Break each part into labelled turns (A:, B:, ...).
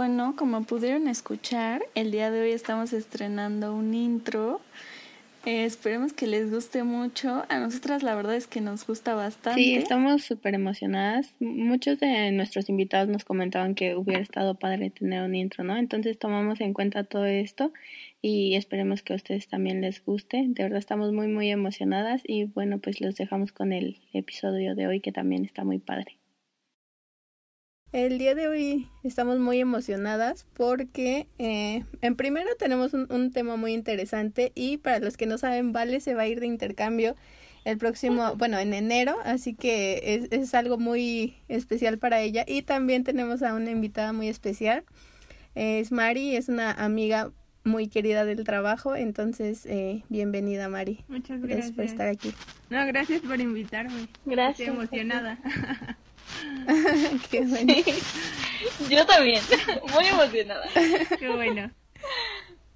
A: Bueno, como pudieron escuchar, el día de hoy estamos estrenando un intro. Eh, esperemos que les guste mucho. A nosotras la verdad es que nos gusta bastante.
B: Sí, estamos súper emocionadas. Muchos de nuestros invitados nos comentaban que hubiera estado padre tener un intro, ¿no? Entonces tomamos en cuenta todo esto y esperemos que a ustedes también les guste. De verdad estamos muy, muy emocionadas y bueno, pues los dejamos con el episodio de hoy que también está muy padre.
A: El día de hoy estamos muy emocionadas porque eh, en primero tenemos un, tema muy interesante y para los que no saben, Vale se va a ir de intercambio el próximo, bueno, en enero, así que es, es algo muy especial para ella y también tenemos a una invitada muy especial. Es Mari, es una amiga muy querida del trabajo, entonces eh, bienvenida Mari.
C: Muchas gracias.
A: gracias. por estar aquí.
C: No, gracias por invitarme.
D: Gracias.
C: Estoy emocionada.
A: Qué bueno.
D: Yo también, muy emocionada.
C: Qué bueno.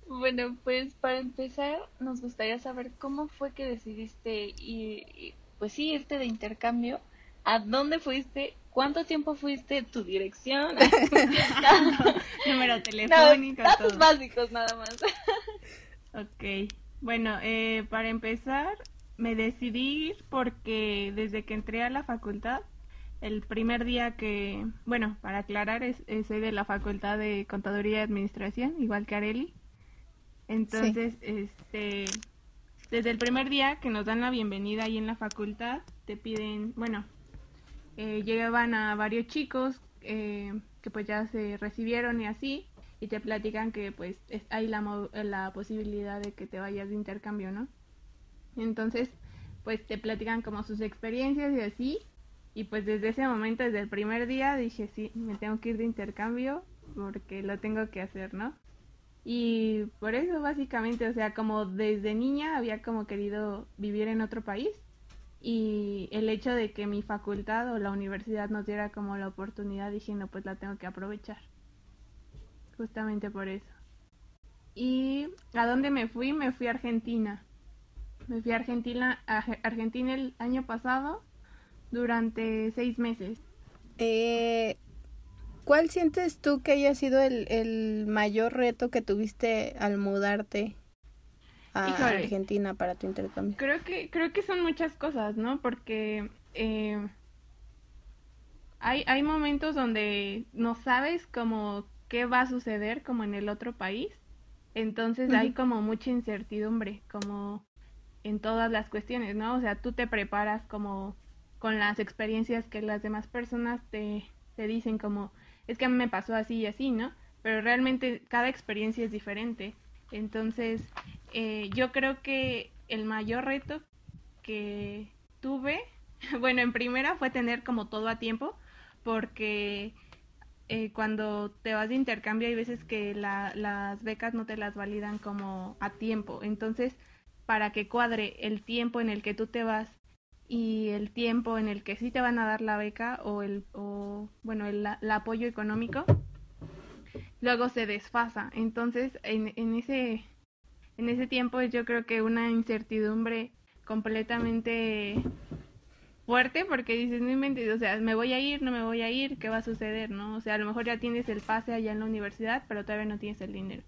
B: Bueno, pues para empezar nos gustaría saber cómo fue que decidiste ir, pues sí, irte de intercambio, a dónde fuiste, cuánto tiempo fuiste, tu dirección,
C: número telefónico,
B: no, datos básicos nada más.
C: ok, bueno, eh, para empezar me decidí ir porque desde que entré a la facultad el primer día que, bueno, para aclarar, es, soy de la Facultad de Contaduría y Administración, igual que Areli. Entonces, este, desde el primer día que nos dan la bienvenida ahí en la facultad, te piden, bueno, eh, llegaban a varios chicos eh, que pues ya se recibieron y así, y te platican que pues hay la, la posibilidad de que te vayas de intercambio, ¿no? Entonces, pues te platican como sus experiencias y así, y pues desde ese momento, desde el primer día, dije, sí, me tengo que ir de intercambio porque lo tengo que hacer, ¿no? Y por eso básicamente, o sea, como desde niña había como querido vivir en otro país y el hecho de que mi facultad o la universidad nos diera como la oportunidad, dije, no, pues la tengo que aprovechar. Justamente por eso. ¿Y a dónde me fui? Me fui a Argentina. Me fui a Argentina, a Argentina el año pasado durante seis meses.
A: Eh, ¿Cuál sientes tú que haya sido el, mayor reto que tuviste al mudarte a Argentina para tu intercambio?
C: Creo que, creo que son muchas cosas, ¿no? Porque eh, hay, hay momentos donde no sabes como qué va a suceder como en el otro país. Entonces hay como mucha incertidumbre, como en todas las cuestiones, ¿no? O sea, tú te preparas como con las experiencias que las demás personas te, te dicen como, es que a mí me pasó así y así, ¿no? Pero realmente cada experiencia es diferente. Entonces, eh, yo creo que el mayor reto que tuve, bueno, en primera fue tener como todo a tiempo, porque eh, cuando te vas de intercambio hay veces que la, las becas no te las validan como a tiempo. Entonces, para que cuadre el tiempo en el que tú te vas y el tiempo en el que sí te van a dar la beca o el o, bueno el, apoyo económico luego se desfasa. Entonces en, en ese en ese tiempo yo creo que una incertidumbre completamente fuerte porque dices no inventes o sea me voy a ir no me voy a ir qué va a suceder no o sea a lo mejor ya tienes el pase allá en la universidad pero todavía no tienes el dinero.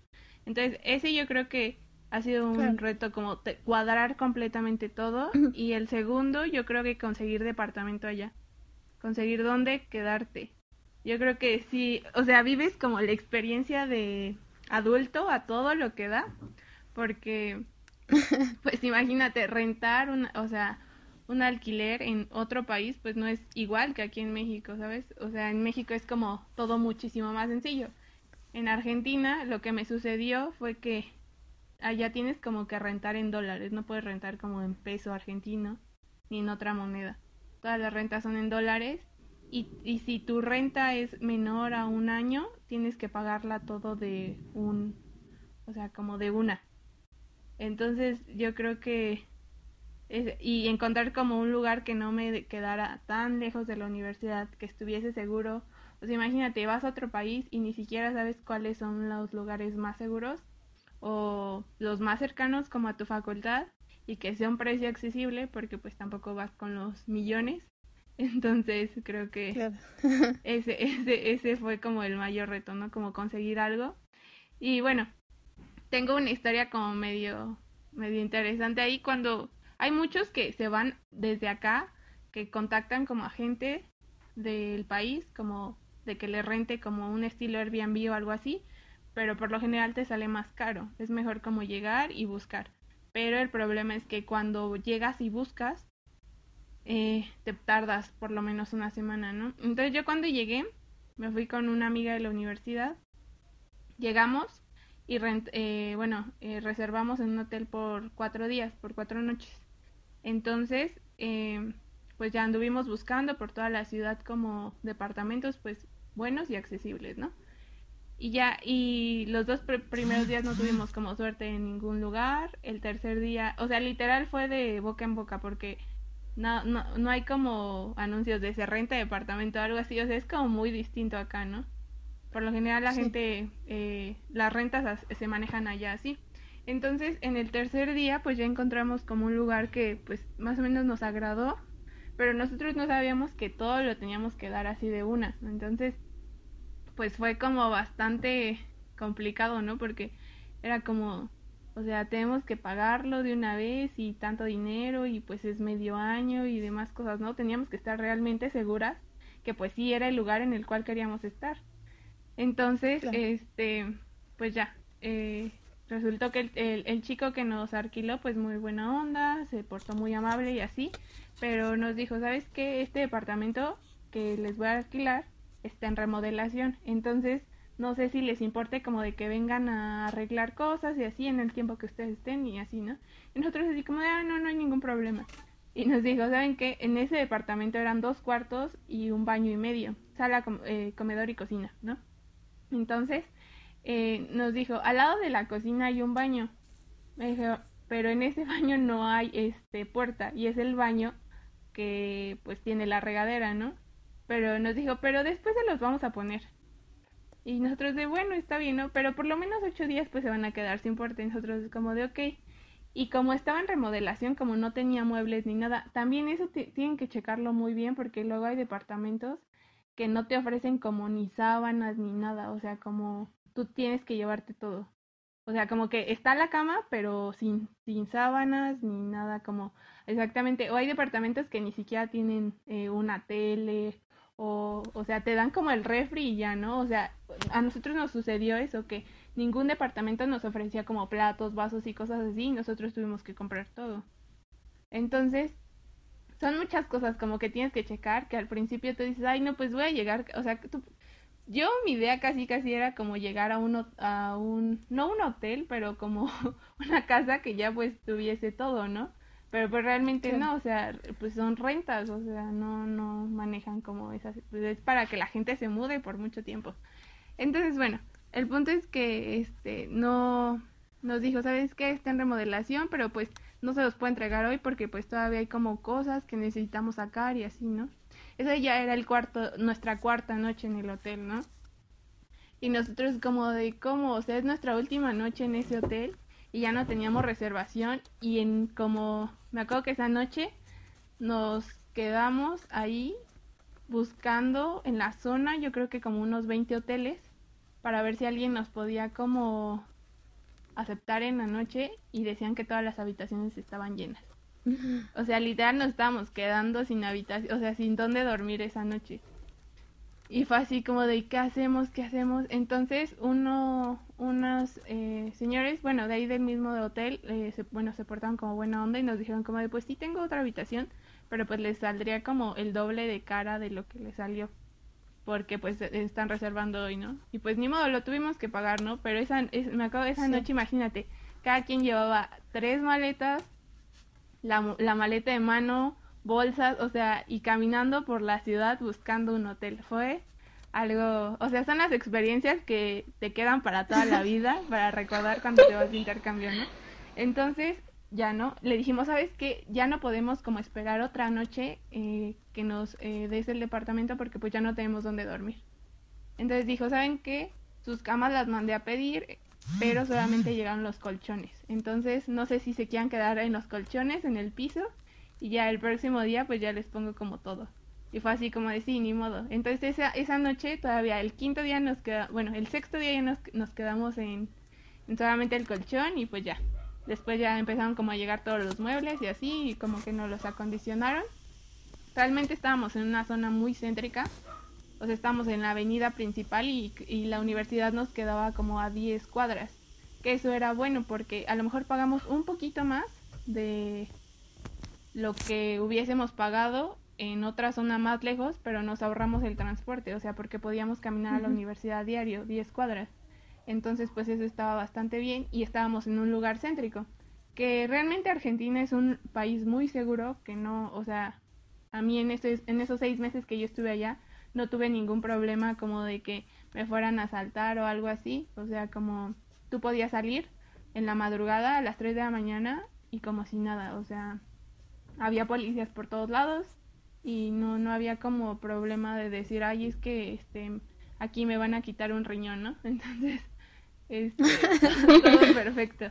C: Entonces ese yo creo que ha sido un reto como cuadrar completamente todo y el segundo yo creo que conseguir departamento allá, conseguir dónde quedarte. Yo creo que sí, o sea, vives como la experiencia de adulto a todo lo que da, porque pues imagínate rentar un, o sea, un alquiler en otro país pues no es igual que aquí en México, ¿sabes? O sea, en México es como todo muchísimo más sencillo. En Argentina lo que me sucedió fue que allá tienes como que rentar en dólares, no puedes rentar como en peso argentino ni en otra moneda. Todas las rentas son en dólares y, y si tu renta es menor a un año, tienes que pagarla todo de un, o sea, como de una. Entonces yo creo que y encontrar como un lugar que no me quedara tan lejos de la universidad, que estuviese seguro. Pues imagínate, vas a otro país y ni siquiera sabes cuáles son los lugares más seguros o los más cercanos como a tu facultad y que sea un precio accesible porque pues tampoco vas con los millones. Entonces creo que ese, ese, ese fue como el mayor reto, ¿no? Como conseguir algo. Y bueno, tengo una historia como medio, medio interesante ahí cuando hay muchos que se van desde acá, que contactan como agente del país, como de que le rente como un estilo Airbnb o algo así, pero por lo general te sale más caro. Es mejor como llegar y buscar. Pero el problema es que cuando llegas y buscas, eh, te tardas por lo menos una semana, ¿no? Entonces yo cuando llegué, me fui con una amiga de la universidad, llegamos y eh, bueno, eh, reservamos en un hotel por cuatro días, por cuatro noches. Entonces, eh, pues ya anduvimos buscando por toda la ciudad como departamentos pues buenos y accesibles, ¿no? Y ya, y los dos primeros días no tuvimos como suerte en ningún lugar. El tercer día, o sea, literal fue de boca en boca porque no, no, no hay como anuncios de se renta departamento o algo así. O sea, es como muy distinto acá, ¿no? Por lo general la gente, eh, las rentas se manejan allá así. Entonces, en el tercer día, pues ya encontramos como un lugar que pues más o menos nos agradó, pero nosotros no sabíamos que todo lo teníamos que dar así de una. Entonces, pues fue como bastante complicado, ¿no? Porque era como, o sea, tenemos que pagarlo de una vez y tanto dinero y pues es medio año y demás cosas, ¿no? Teníamos que estar realmente seguras que pues sí era el lugar en el cual queríamos estar. Entonces, este, pues ya, eh, resultó que el, el, chico que nos alquiló, pues muy buena onda, se portó muy amable y así, pero nos dijo, ¿sabes qué? Este departamento que les voy a alquilar está en remodelación, entonces no sé si les importe como de que vengan a arreglar cosas y así en el tiempo que ustedes estén y así, ¿no? Y nosotros así como de, ah, no, no hay ningún problema. Y nos dijo, ¿saben qué? En ese departamento eran dos cuartos y un baño y medio, sala, eh, comedor y cocina, ¿no? Entonces, eh, nos dijo, al lado de la cocina hay un baño. Me dijo, pero en ese baño no hay este puerta y es el baño que pues tiene la regadera, ¿no? Pero nos dijo, pero después se los vamos a poner. Y nosotros de, bueno, está bien, ¿no? Pero por lo menos ocho días pues se van a quedar sin puerta. Y nosotros como de, ok. Y como estaba en remodelación, como no tenía muebles ni nada, también eso tienen que checarlo muy bien porque luego hay departamentos que no te ofrecen como ni sábanas ni nada, o sea, como tú tienes que llevarte todo. O sea, como que está la cama, pero sin, sin sábanas ni nada como exactamente. O hay departamentos que ni siquiera tienen eh, una tele o, o sea, te dan como el refri y ya, ¿no? O sea, a nosotros nos sucedió eso, que ningún departamento nos ofrecía como platos, vasos y cosas así, y nosotros tuvimos que comprar todo. Entonces, son muchas cosas como que tienes que checar, que al principio tú dices, ay, no, pues voy a llegar, o sea, yo mi idea casi casi era como llegar a un, a un, no un hotel, pero como una casa que ya pues tuviese todo, ¿no? Pero pues realmente no, o sea, pues son rentas, o sea, no, no manejan como esas, pues es para que la gente se mude por mucho tiempo. Entonces, bueno, el punto es que este no nos dijo, ¿sabes qué? Está en remodelación, pero pues no se los puede entregar hoy porque pues todavía hay como cosas que necesitamos sacar y así, ¿no? Esa ya era el cuarto, nuestra cuarta noche en el hotel, ¿no? Y nosotros como de cómo, o sea, es nuestra última noche en ese hotel y ya no teníamos reservación y en como, me acuerdo que esa noche nos quedamos ahí buscando en la zona, yo creo que como unos 20 hoteles, para ver si alguien nos podía como aceptar en la noche y decían que todas las habitaciones estaban llenas. O sea, literal nos estábamos quedando sin habitación, o sea, sin dónde dormir esa noche. Y fue así como de, ¿qué hacemos? ¿Qué hacemos? Entonces, uno, unos eh, señores, bueno, de ahí del mismo hotel, eh, se, bueno, se portaron como buena onda y nos dijeron como de, pues sí tengo otra habitación, pero pues les saldría como el doble de cara de lo que les salió. Porque pues están reservando hoy, ¿no? Y pues ni modo, lo tuvimos que pagar, ¿no? Pero esa, me acabo esa noche, imagínate, cada quien llevaba tres maletas, la, la maleta de mano, bolsas, o sea, y caminando por la ciudad buscando un hotel. Fue algo, o sea, son las experiencias que te quedan para toda la vida, para recordar cuando te vas de intercambio, ¿no? Entonces, ya no, le dijimos, ¿sabes qué? Ya no podemos como esperar otra noche eh, que nos eh, des el departamento porque pues ya no tenemos dónde dormir. Entonces dijo, ¿saben qué? Sus camas las mandé a pedir, pero solamente llegaron los colchones. Entonces no sé si se quieran quedar en los colchones, en el piso, y ya el próximo día pues ya les pongo como todo. Y fue así como de sí, ni modo. Entonces esa, esa noche todavía, el quinto día nos queda, bueno, el sexto día ya nos, nos quedamos en, en solamente el colchón y pues ya. Después ya empezaron como a llegar todos los muebles y así, y como que nos los acondicionaron. Realmente estábamos en una zona muy céntrica, o sea, estábamos en la avenida principal y, y la universidad nos quedaba como a 10 cuadras. Que eso era bueno porque a lo mejor pagamos un poquito más de lo que hubiésemos pagado en otra zona más lejos, pero nos ahorramos el transporte, o sea, porque podíamos caminar a la universidad diario, 10 cuadras. Entonces, pues eso estaba bastante bien y estábamos en un lugar céntrico. Que realmente Argentina es un país muy seguro, que no, o sea, a mí en, esos, en esos seis meses que yo estuve allá, no tuve ningún problema como de que me fueran a asaltar o algo así. O sea, como tú podías salir en la madrugada a las 3 de la mañana y como si nada, o sea, había policías por todos lados y no, no había como problema de decir, ay, es que este, aquí me van a quitar un riñón, ¿no? Entonces, este, todo perfecto.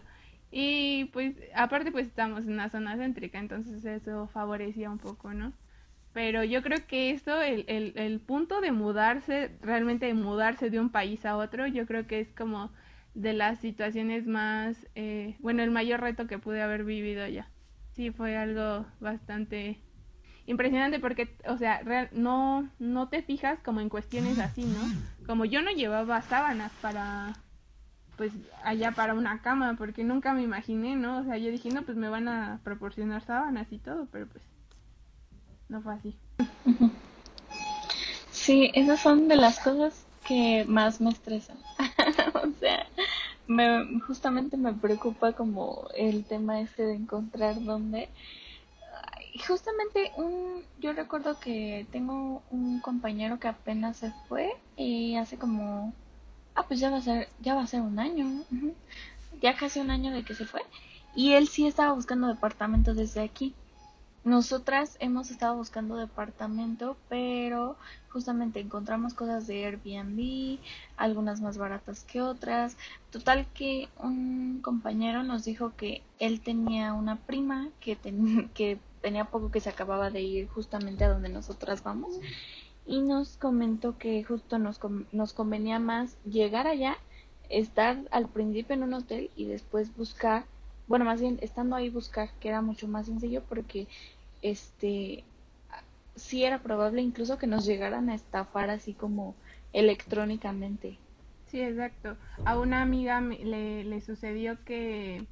C: Y pues, aparte pues estamos en una zona céntrica, entonces eso favorecía un poco, ¿no? Pero yo creo que esto, el, el, punto de mudarse, realmente de mudarse de un país a otro, yo creo que es como de las situaciones más, eh, bueno, el mayor reto que pude haber vivido ya sí fue algo bastante impresionante porque, o sea, real, no, no te fijas como en cuestiones así, ¿no? Como yo no llevaba sábanas para, pues, allá para una cama, porque nunca me imaginé, ¿no? O sea, yo dije, no, pues me van a proporcionar sábanas y todo, pero pues no fue así.
E: Sí, esas son de las cosas que más me estresan. o sea, me, justamente me preocupa como el tema este de encontrar dónde. Justamente un, yo recuerdo que tengo un compañero que apenas se fue y hace como, ah pues ya va a ser, ya va a ser un año, ya casi un año de que se fue y él sí estaba buscando departamento desde aquí nosotras hemos estado buscando departamento, pero justamente encontramos cosas de Airbnb, algunas más baratas que otras. Total que un compañero nos dijo que él tenía una prima que, que tenía poco que se acababa de ir justamente a donde nosotras vamos y nos comentó que justo nos, nos convenía más llegar allá, estar al principio en un hotel y después buscar bueno, más bien estando ahí buscar, que era mucho más sencillo porque este sí era probable incluso que nos llegaran a estafar así como electrónicamente.
C: Sí, exacto. A una amiga le, le sucedió que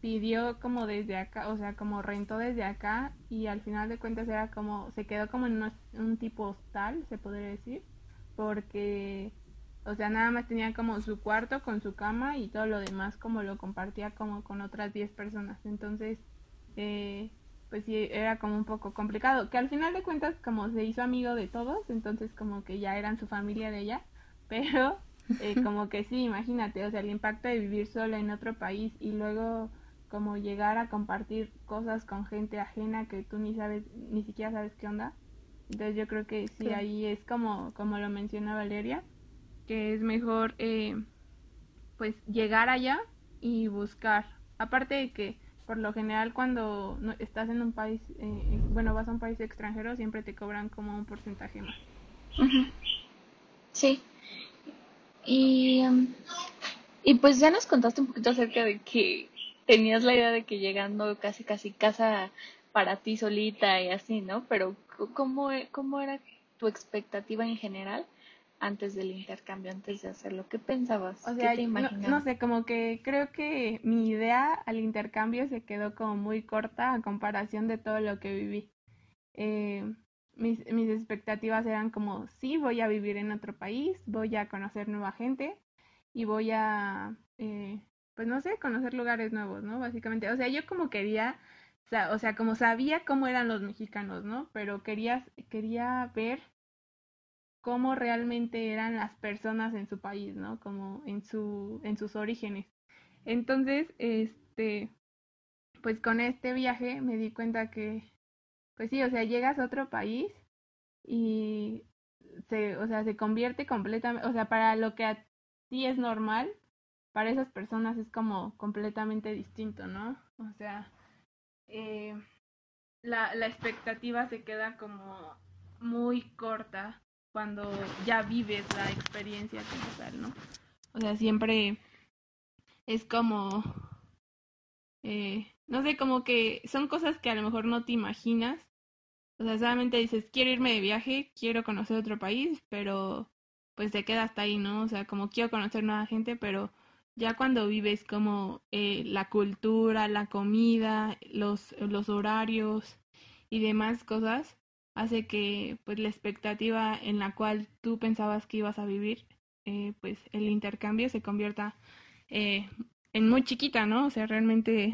C: pidió como desde acá, o sea, como rentó desde acá y al final de cuentas era como, se quedó como en un tipo hostal, se podría decir, porque, o sea, nada más tenía como su cuarto con su cama y todo lo demás como lo compartía como con otras 10 personas. Entonces, eh, pues sí, era como un poco complicado, que al final de cuentas como se hizo amigo de todos, entonces como que ya eran su familia de ella, pero eh, como que sí, imagínate, o sea, el impacto de vivir sola en otro país y luego como llegar a compartir cosas con gente ajena que tú ni sabes, ni siquiera sabes qué onda. Entonces yo creo que sí, ahí es como, como lo menciona Valeria, que es mejor eh, pues llegar allá y buscar. Aparte de que por lo general cuando estás en un país, eh, bueno, vas a un país extranjero, siempre te cobran como un porcentaje más.
E: Sí. Y, um, y pues ya nos contaste un poquito acerca de que tenías la idea de que llegando casi casi casa para ti solita y así, ¿no? Pero ¿cómo, cómo era tu expectativa en general? Antes del intercambio, antes de hacerlo? ¿Qué pensabas?
C: O sea, te imaginabas? No, sé, como que creo que mi idea al intercambio se quedó como muy corta a comparación de todo lo que viví. Eh, mis, mis expectativas eran como, sí, voy a vivir en otro país, voy a conocer nueva gente y voy a, eh, pues no sé, conocer lugares nuevos, ¿no? Básicamente, o sea, yo como quería o sea, como sabía cómo eran los mexicanos, ¿no? Pero quería, quería ver cómo realmente eran las personas en su país, ¿no? Como en su, en sus orígenes. Entonces, este, pues con este viaje me di cuenta que, pues sí, o sea, llegas a otro país y se, o sea, se convierte completamente, o sea, para lo que a ti es normal, para esas personas es como completamente distinto, ¿no? O sea, eh, la, la expectativa se queda como muy corta cuando ya vives la experiencia como tal, ¿no? O sea, siempre es como, eh, no sé, como que son cosas que a lo mejor no te imaginas. O sea, solamente dices, quiero irme de viaje, quiero conocer otro país, pero pues se queda hasta ahí, ¿no? O sea, como quiero conocer nueva gente, pero ya cuando vives como eh, la cultura, la comida, los, los horarios y demás cosas, hace que pues la expectativa en la cual tú pensabas que ibas a vivir, eh, pues el intercambio se convierta eh, en muy chiquita, ¿no? O sea, realmente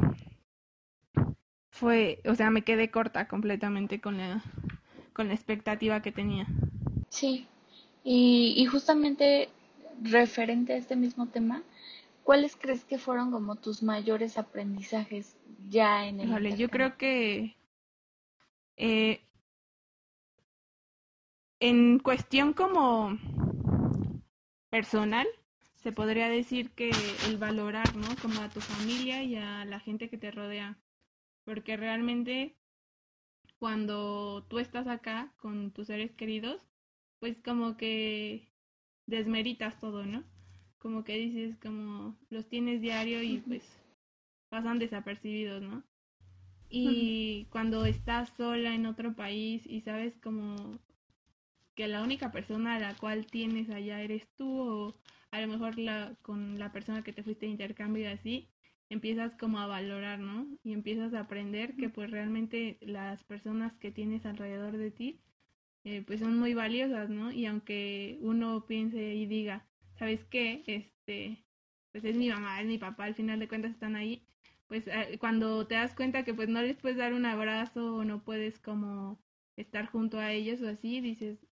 C: fue, o sea, me quedé corta completamente con la, con la expectativa que tenía.
E: Sí, y, y justamente referente a este mismo tema, ¿cuáles crees que fueron como tus mayores aprendizajes ya en el
C: Vale, yo creo que eh, en cuestión como personal, se podría decir que el valorar, ¿no? Como a tu familia y a la gente que te rodea. Porque realmente cuando tú estás acá con tus seres queridos, pues como que desmeritas todo, ¿no? como que dices, como los tienes diario y pues pasan desapercibidos, ¿no? Y cuando estás sola en otro país y sabes como que la única persona a la cual tienes allá eres tú o a lo mejor la, con la persona que te fuiste de intercambio y así, empiezas como a valorar, ¿no? Y empiezas a aprender que pues realmente las personas que tienes alrededor de ti eh, pues son muy valiosas, ¿no? Y aunque uno piense y diga, ¿sabes qué? Este, pues es mi mamá, es mi papá, al final de cuentas están ahí. Pues eh, cuando te das cuenta que pues no les puedes dar un abrazo o no puedes como estar junto a ellos o así, dices,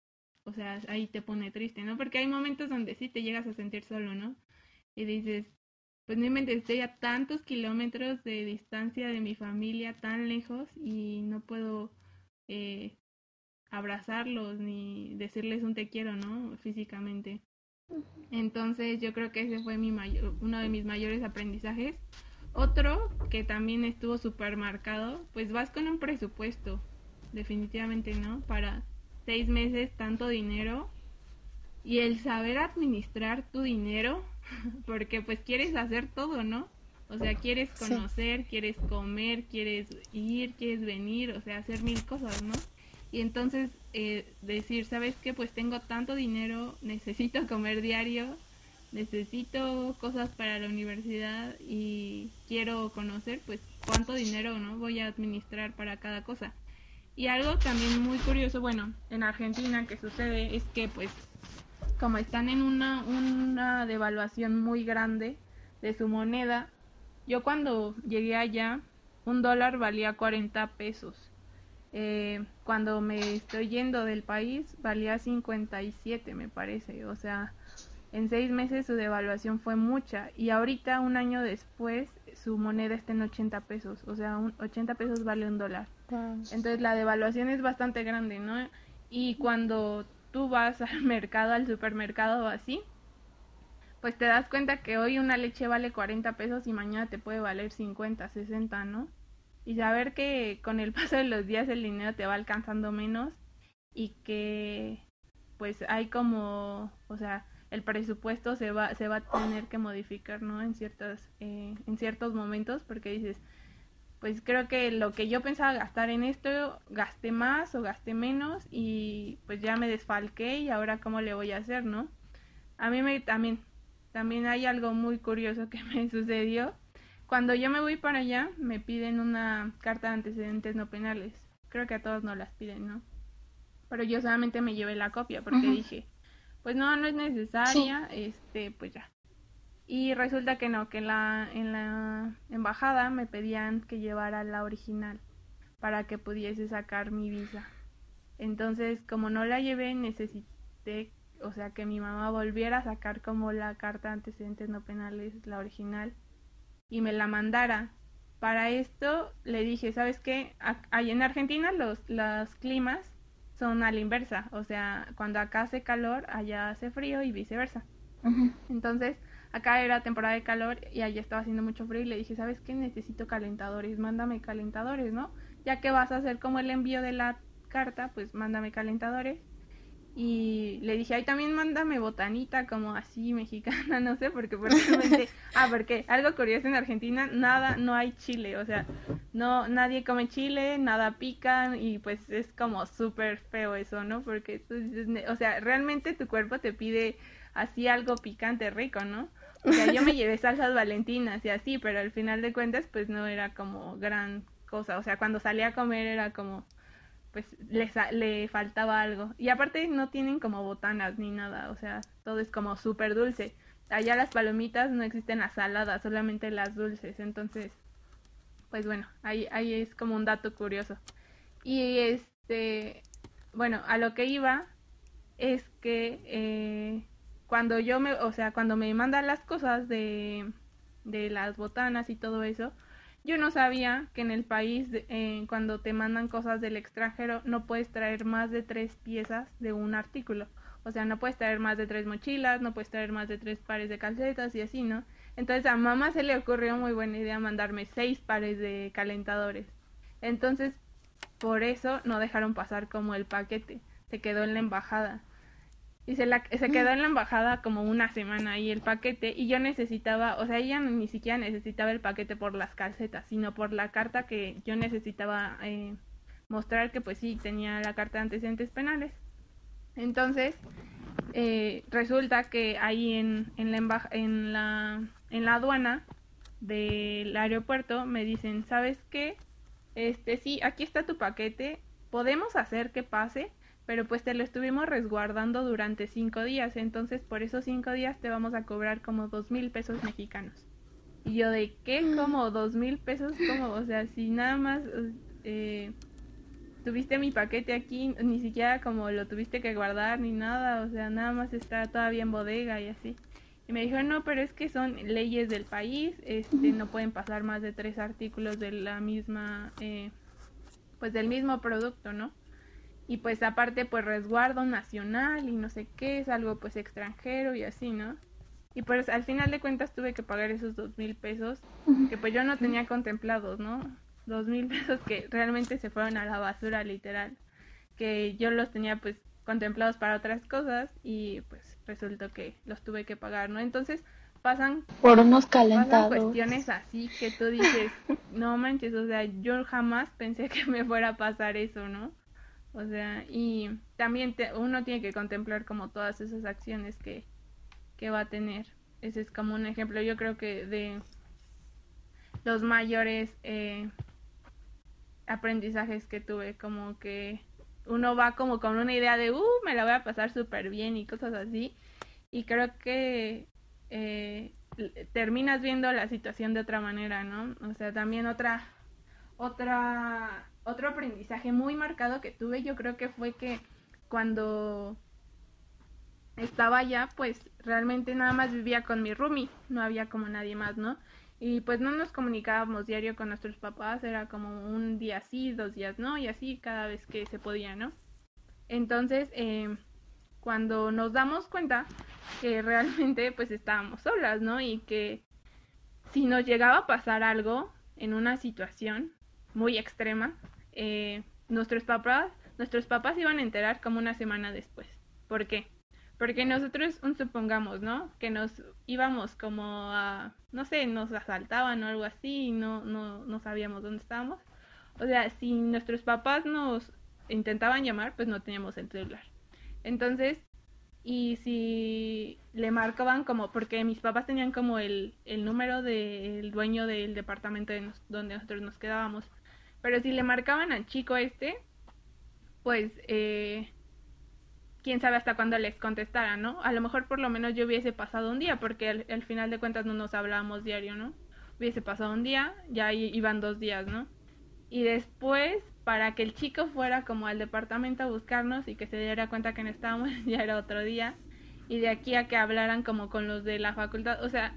C: o sea, ahí te pone triste, ¿no? Porque hay momentos donde sí te llegas a sentir solo, ¿no? Y dices, pues no inventes, estoy a tantos kilómetros de distancia de mi familia, tan lejos, y no puedo eh, abrazarlos ni decirles un te quiero, ¿no? Físicamente. Entonces yo creo que ese fue mi mayor, uno de mis mayores aprendizajes. Otro que también estuvo súper marcado, pues vas con un presupuesto, definitivamente, ¿no? Para seis meses, tanto dinero. Y el saber administrar tu dinero, porque pues quieres hacer todo, ¿no? O sea, quieres conocer, quieres comer, quieres ir, quieres venir, o sea, hacer mil cosas, ¿no? Y entonces eh, decir, ¿sabes qué? Pues tengo tanto dinero, necesito comer diario, necesito cosas para la universidad y quiero conocer, pues, cuánto dinero no voy a administrar para cada cosa. Y algo también muy curioso, bueno, en Argentina que sucede es que, pues, como están en una, una devaluación muy grande de su moneda, yo cuando llegué allá, un dólar valía 40 pesos. Eh, cuando me estoy yendo del país valía 57 me parece, o sea, en seis meses su devaluación fue mucha. Y ahorita un año después su moneda está en 80 pesos, o sea, un 80 pesos vale un dólar. Entonces la devaluación es bastante grande, ¿no? Y cuando tú vas al mercado, al supermercado o así, pues te das cuenta que hoy una leche vale 40 pesos y mañana te puede valer 50, 60, ¿no? y saber que con el paso de los días el dinero te va alcanzando menos y que pues hay como, o sea, el presupuesto se va, se va a tener que modificar, ¿no? En ciertas, eh, en ciertos momentos, porque dices, pues creo que lo que yo pensaba gastar en esto, gasté más o gasté menos y pues ya me desfalqué y ahora cómo le voy a hacer, ¿no? A mí me también, también hay algo muy curioso que me sucedió cuando yo me voy para allá, me piden una carta de antecedentes no penales. Creo que a todos no las piden, ¿no? Pero yo solamente me llevé la copia porque dije, pues no, no es necesaria, este, pues ya. Y resulta que no, que la, en la embajada me pedían que llevara la original. para que pudiese sacar mi visa. Entonces, como no la llevé, necesité, o sea, que mi mamá volviera a sacar como la carta de antecedentes no penales, la original, y me la mandara. Para esto le dije, ¿sabes qué? Ahí en Argentina los, los climas son a la inversa, o sea, cuando acá hace calor, allá hace frío y viceversa. Entonces, acá era temporada de calor y allá estaba haciendo mucho frío y le dije, ¿sabes qué? Necesito calentadores, mándame calentadores, ¿no? Ya que vas a hacer como el envío de la carta, pues mándame calentadores. Y le dije, ay, también mándame botanita, como así, mexicana, no sé, porque probablemente... ah, porque algo curioso en Argentina, nada, no hay chile, o sea, no, nadie come chile, nada pica, y pues es como súper feo eso, ¿no? Porque, o sea, realmente tu cuerpo te pide así algo picante rico, ¿no? O sea, yo me llevé salsas valentinas y así, pero al final de cuentas, pues no era como gran cosa, o sea, cuando salía a comer era como pues le, le faltaba algo. Y aparte no tienen como botanas ni nada, o sea, todo es como súper dulce. Allá las palomitas no existen las saladas, solamente las dulces. Entonces, pues bueno, ahí, ahí es como un dato curioso. Y este, bueno, a lo que iba es que eh, cuando yo me, o sea, cuando me mandan las cosas de, de las botanas y todo eso, yo no sabía que en el país, eh, cuando te mandan cosas del extranjero, no puedes traer más de tres piezas de un artículo. O sea, no puedes traer más de tres mochilas, no puedes traer más de tres pares de calcetas y así, ¿no? Entonces a mamá se le ocurrió muy buena idea mandarme seis pares de calentadores. Entonces, por eso no dejaron pasar como el paquete. Se quedó en la embajada y se, la, se quedó en la embajada como una semana ahí el paquete y yo necesitaba, o sea, ella ni siquiera necesitaba el paquete por las calcetas, sino por la carta que yo necesitaba eh, mostrar que pues sí tenía la carta de antecedentes penales. Entonces, eh, resulta que ahí en, en, la en, la, en la aduana del aeropuerto me dicen, ¿sabes qué? Este, sí, aquí está tu paquete, podemos hacer que pase, pero pues te lo estuvimos resguardando durante cinco días, entonces por esos cinco días te vamos a cobrar como dos mil pesos mexicanos. Y yo de qué, como dos mil pesos, como, o sea, si nada más eh, tuviste mi paquete aquí, ni siquiera como lo tuviste que guardar ni nada, o sea, nada más está todavía en bodega y así. Y me dijo, no, pero es que son leyes del país, este, no pueden pasar más de tres artículos de la misma, eh, pues del mismo producto, ¿no? Y pues aparte pues resguardo nacional y no sé qué, es algo pues extranjero y así, ¿no? Y pues al final de cuentas tuve que pagar esos dos mil pesos que pues yo no tenía contemplados, ¿no? Dos mil pesos que realmente se fueron a la basura literal, que yo los tenía pues contemplados para otras cosas y pues resultó que los tuve que pagar, ¿no? Entonces pasan
E: por unos calentados.
C: Pasan cuestiones así que tú dices, no manches, o sea, yo jamás pensé que me fuera a pasar eso, ¿no? O sea, y también uno tiene que contemplar como todas esas acciones que, que va a tener. Ese es como un ejemplo, yo creo que de los mayores eh, aprendizajes que tuve, como que uno va como con una idea de, uh, me la voy a pasar súper bien y cosas así. Y creo que eh, terminas viendo la situación de otra manera, ¿no? O sea, también otra, otra otro aprendizaje muy marcado que tuve yo creo que fue que cuando estaba allá, pues realmente nada más vivía con mi roomie, no había como nadie más, ¿no? Y pues no nos comunicábamos diario con nuestros papás, era como un día sí, dos días no, y así cada vez que se podía, ¿no? Entonces, eh, cuando nos damos cuenta que realmente pues estábamos solas, ¿no? Y que si nos llegaba a pasar algo en una situación muy extrema, eh, nuestros papás, nuestros papás iban a enterar como una semana después. ¿Por qué? Porque nosotros, supongamos, ¿no? Que nos íbamos como a, no sé, nos asaltaban o algo así y no, no, no sabíamos dónde estábamos. O sea, si nuestros papás nos intentaban llamar, pues no teníamos el celular. Entonces, y si le marcaban como, porque mis papás tenían como el, el número del dueño del departamento donde nosotros nos quedábamos. Pero si le marcaban al chico este, pues eh, quién sabe hasta cuándo les contestara, ¿no? A lo mejor por lo menos yo hubiese pasado un día, porque al, final de cuentas no nos hablábamos diario, ¿no? Hubiese pasado un día, ya iban dos días, ¿no? y después para que el chico fuera como al departamento a buscarnos y que se diera cuenta que no estábamos, ya era otro día. Y de aquí a que hablaran como con los de la facultad, o sea,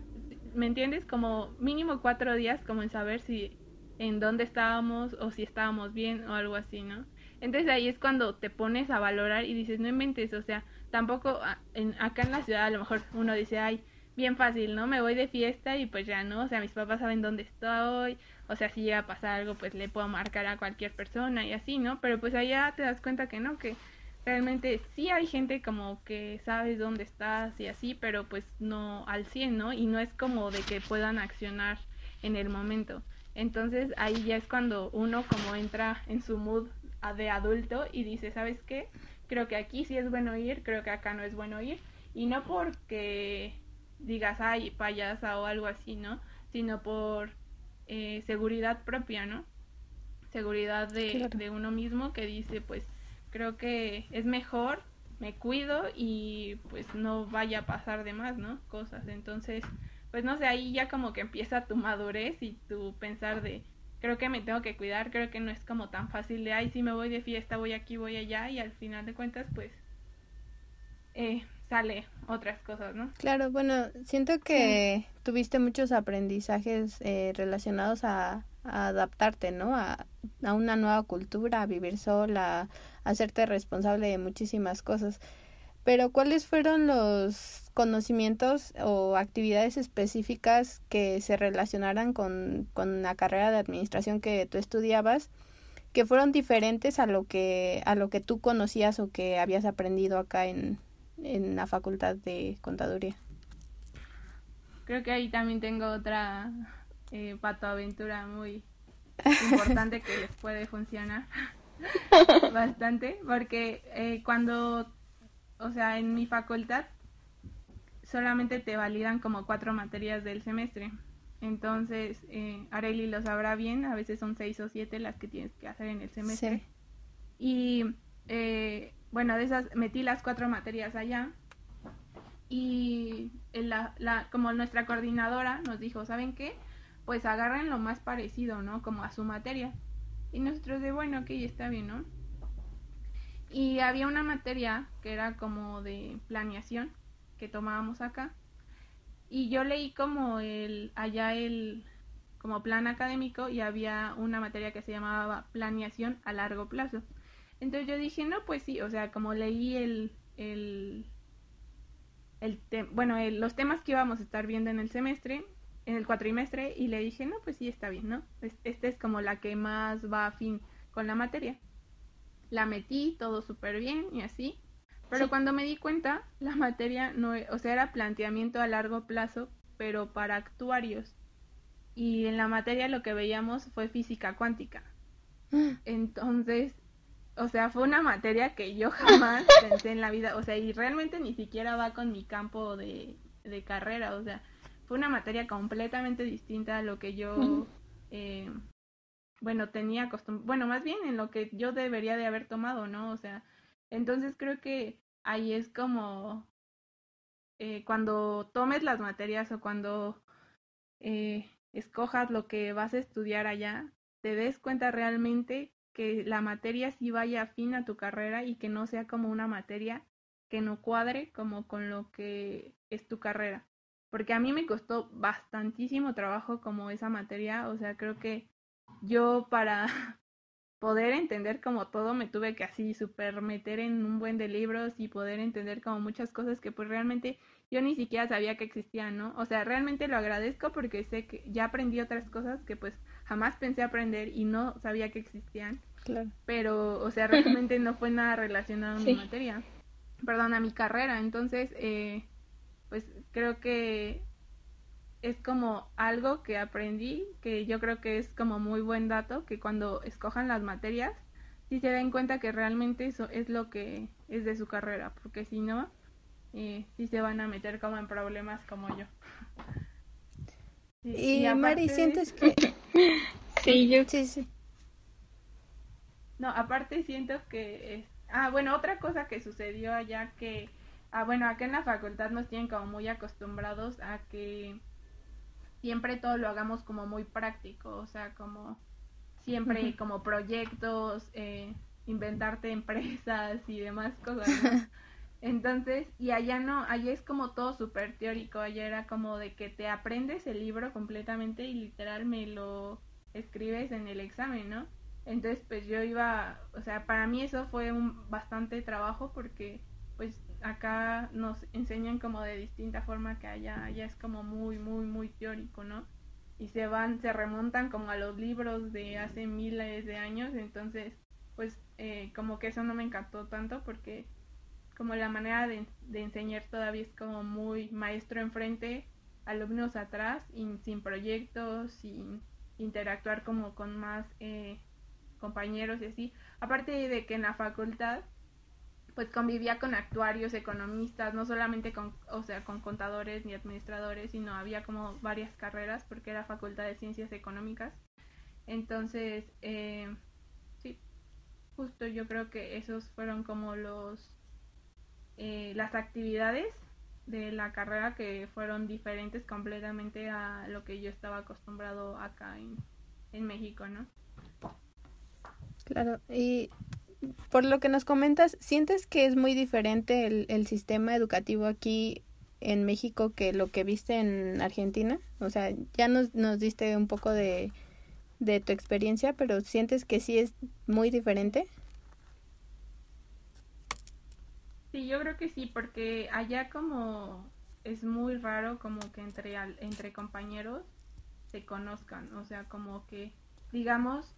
C: ¿me entiendes? Como mínimo cuatro días como en saber si en dónde estábamos o si estábamos bien o algo así, ¿no? Entonces ahí es cuando te pones a valorar y dices, no inventes, o sea, tampoco ah, en, acá en la ciudad a lo mejor uno dice, ay, bien fácil, ¿no? Me voy de fiesta y pues ya, ¿no? O sea, mis papás saben dónde estoy, o sea, si llega a pasar algo, pues le puedo marcar a cualquier persona y así, ¿no? Pero pues allá te das cuenta que no, que realmente sí hay gente como que sabes dónde estás y así, pero pues no al 100, ¿no? Y no es como de que puedan accionar en el momento. Entonces ahí ya es cuando uno como entra en su mood de adulto y dice, ¿sabes qué? Creo que aquí sí es bueno ir, creo que acá no es bueno ir. Y no porque digas, ay, payasa o algo así, ¿no? Sino por eh, seguridad propia, ¿no? Seguridad de, de uno mismo que dice, pues creo que es mejor, me cuido y pues no vaya a pasar de más, ¿no? Cosas. Entonces, pues no sé, ahí ya como que empieza tu madurez y tu pensar de, creo que me tengo que cuidar, creo que no es como tan fácil de, ay, si me voy de fiesta, voy aquí, voy allá, y al final de cuentas, pues, eh, sale otras cosas, ¿no?
A: Claro, bueno, siento que tuviste muchos aprendizajes eh, relacionados a, adaptarte, ¿no? A, a, una nueva cultura, a vivir sola, a hacerte responsable de muchísimas cosas. Pero ¿cuáles fueron los conocimientos o actividades específicas que se relacionaran con, con la carrera de administración que tú estudiabas que fueron diferentes a lo que a lo que tú conocías o que habías aprendido acá en, en la facultad de contaduría?
C: Creo que ahí también tengo otra eh, patoaventura muy importante que les puede funcionar bastante porque eh, cuando o sea, en mi facultad solamente te validan como cuatro materias del semestre. Entonces, eh, Areli lo sabrá bien, a veces son seis o siete las que tienes que hacer en el semestre. Y eh, bueno, de esas metí las cuatro materias allá. Y la, la, como nuestra coordinadora nos dijo, ¿saben qué? Pues agarren lo más parecido, ¿no? Como a su materia. Y nosotros de, bueno, ok, está bien, ¿no? Y había una materia que era como de planeación que tomábamos acá. Y yo leí como el allá el como plan académico y había una materia que se llamaba planeación a largo plazo. Entonces yo dije, no, pues sí, o sea, como leí el, el, el bueno, los temas que íbamos a estar viendo en el semestre, en el cuatrimestre, y le dije, no, pues sí, está bien, ¿no? Esta es como la que más va a fin con la materia la metí, todo súper bien y así. Pero cuando me di cuenta, la materia no, o sea, era planteamiento a largo plazo, pero para actuarios. Y en la materia lo que veíamos fue física cuántica. Entonces, o sea, fue una materia que yo jamás pensé en la vida, o sea, y realmente ni siquiera va con mi campo de, de carrera, o sea, fue una materia completamente distinta a lo que yo eh, bueno, tenía costumbre, bueno, más bien en lo que yo debería de haber tomado, ¿no? O sea, entonces creo que ahí es como eh, cuando tomes las materias o cuando eh, escojas lo que vas a estudiar allá, te des cuenta realmente que la materia sí vaya afín a tu carrera y que no sea como una materia que no cuadre como con lo que es tu carrera. Porque a mí me costó bastantísimo trabajo como esa materia, o sea, creo que yo para poder entender como todo me tuve que así super meter en un buen de libros y poder entender como muchas cosas que pues realmente yo ni siquiera sabía que existían, ¿no? O sea, realmente lo agradezco porque sé que ya aprendí otras cosas que pues jamás pensé aprender y no sabía que existían. Claro. Pero, o sea, realmente no fue nada relacionado a mi materia. Perdón, a mi carrera. Entonces, eh, pues creo que es como algo que aprendí, que yo creo que es como muy buen dato, que cuando escojan las materias, sí se den cuenta que realmente eso es lo que es de su carrera, porque si no, eh, sí se van a meter como en problemas como yo.
A: y, Mari, ¿sientes que...?
E: sí, yo...
A: Sí, sí.
C: No, aparte siento que... Es... Ah, bueno, otra cosa que sucedió allá que... Ah, bueno, acá en la facultad nos tienen como muy acostumbrados a que siempre todo lo hagamos como muy práctico, o sea, como siempre como proyectos, eh, inventarte empresas y demás cosas. Entonces, y allá no, allá es como todo súper teórico, allá era como de que te aprendes el libro completamente y literal me lo escribes en el examen, ¿no? Entonces, pues yo iba, o sea, para mí eso fue un bastante trabajo porque pues acá nos enseñan como de distinta forma que allá, allá es como muy, muy, muy teórico, ¿no? Y se van, se remontan como a los libros de hace miles de años, entonces, pues eh, como que eso no me encantó tanto porque como la manera de, enseñar todavía es como muy maestro enfrente, alumnos atrás, y sin proyectos, sin interactuar como con más eh, compañeros y así. Aparte de que en la facultad pues convivía con actuarios, economistas, no solamente con, o sea, con contadores ni administradores, sino había como varias carreras porque era facultad de ciencias económicas. Entonces, eh, sí, justo yo creo que esos fueron como los eh, las actividades de la carrera que fueron diferentes completamente a lo que yo estaba acostumbrado acá en, México, ¿no?
A: Claro, y por lo que nos comentas, ¿sientes que es muy diferente el, el sistema educativo aquí en México que lo que viste en Argentina? O sea, ya nos, nos diste un poco de, de tu experiencia, pero ¿sientes que sí es muy diferente?
C: Sí, yo creo que sí, porque allá como es muy raro como que entre, entre compañeros se conozcan, o sea, como que, digamos,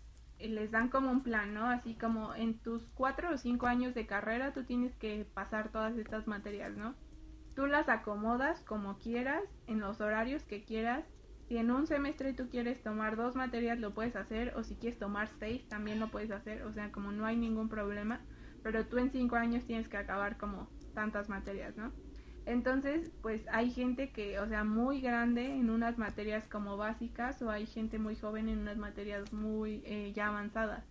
C: les dan como un plan, ¿no? Así como en tus cuatro o cinco años de carrera tú tienes que pasar todas estas materias, ¿no? Tú las acomodas como quieras, en los horarios que quieras. Si en un semestre tú quieres tomar dos materias, lo puedes hacer, o si quieres tomar seis, también lo puedes hacer, o sea, como no hay ningún problema pero tú en cinco años tienes que acabar como tantas materias, ¿no? Entonces, pues hay gente que, o sea, muy grande en unas materias como básicas o hay gente muy joven en unas materias muy eh, ya avanzadas.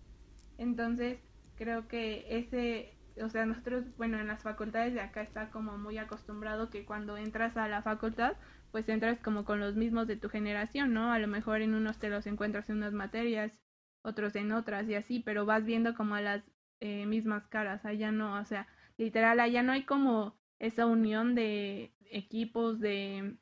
C: Entonces, creo que ese, o sea, nosotros, bueno, en las facultades de acá está como muy acostumbrado que cuando entras a la facultad, pues entras como con los mismos de tu generación, ¿no? A lo mejor en unos te los encuentras en unas materias, otros en otras y así, pero vas viendo como a las eh, mismas caras, allá no, o sea, literal, allá no hay como esa unión de equipos, de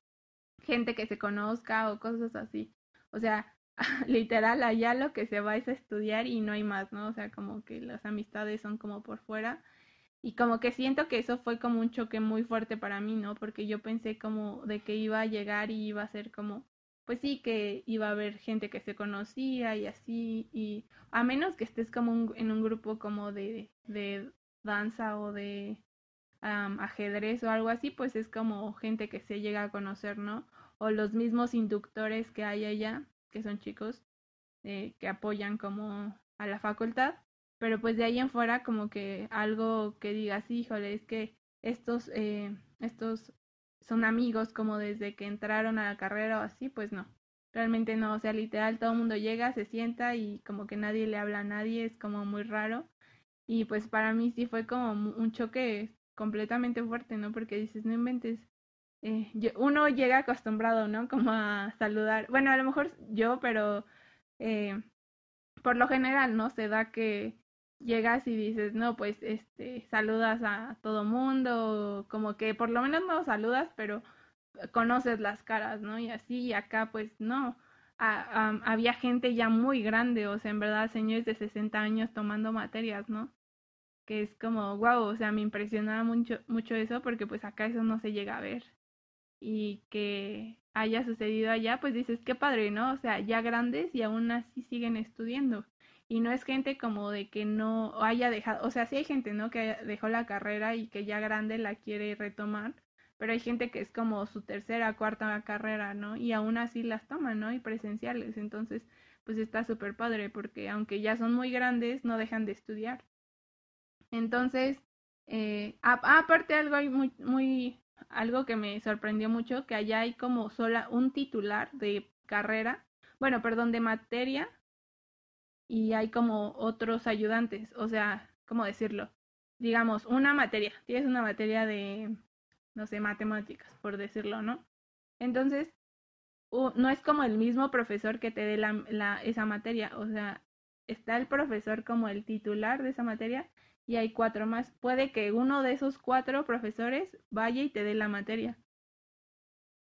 C: gente que se conozca o cosas así. O sea, literal, allá lo que se va es a estudiar y no hay más, ¿no? O sea, como que las amistades son como por fuera. Y como que siento que eso fue como un choque muy fuerte para mí, ¿no? Porque yo pensé como de que iba a llegar y iba a ser como pues sí que iba a haber gente que se conocía y así, y a menos que estés como en un grupo como de, de danza o de ajedrez o algo así, pues es como gente que se llega a conocer, ¿no? O los mismos inductores que hay allá, que son chicos eh, que apoyan como a la facultad, pero pues de ahí en fuera como que algo que digas, híjole, es que estos, eh, estos son amigos como desde que entraron a la carrera o así, pues no. Realmente no, o sea, literal, todo el mundo llega, se sienta y como que nadie le habla a nadie, es como muy raro. Y pues para mí sí fue como un choque completamente fuerte, ¿no? Porque dices, no inventes. Eh, uno llega acostumbrado, ¿no? Como a saludar. Bueno, a lo mejor yo, pero eh, por lo general, ¿no? Se da que llegas y dices, no, pues, este, saludas a todo mundo, como que por lo menos no saludas, pero conoces las caras, ¿no? Y así, y acá, pues, no. había gente ya muy grande, o sea, en verdad, señores de 60 años tomando materias, ¿no? Que es como, wow, o sea, me impresionaba mucho, mucho eso porque pues acá eso no se llega a ver. Y que haya sucedido allá, pues dices, qué padre, ¿no? O sea, ya grandes y aún así siguen estudiando y no es gente como de que no haya dejado, o sea, sí hay gente, ¿no? Que dejó la carrera y que ya grande la quiere retomar, pero hay gente que es como su tercera, cuarta carrera, ¿no? Y aún así las toman, ¿no? Y presenciales, entonces, pues está súper padre porque aunque ya son muy grandes, no dejan de estudiar. Entonces, eh, aparte algo muy, muy, algo que me sorprendió mucho, que allá hay como sola un titular de carrera, bueno, perdón, de materia y hay como otros ayudantes, o sea, ¿cómo decirlo? Digamos, una materia, tienes una materia de, no sé, matemáticas, por decirlo, ¿no? Entonces, no es como el mismo profesor que te dé la, esa materia, o sea, está el profesor como el titular de esa materia y hay cuatro más. Puede que uno de esos cuatro profesores vaya y te dé la materia.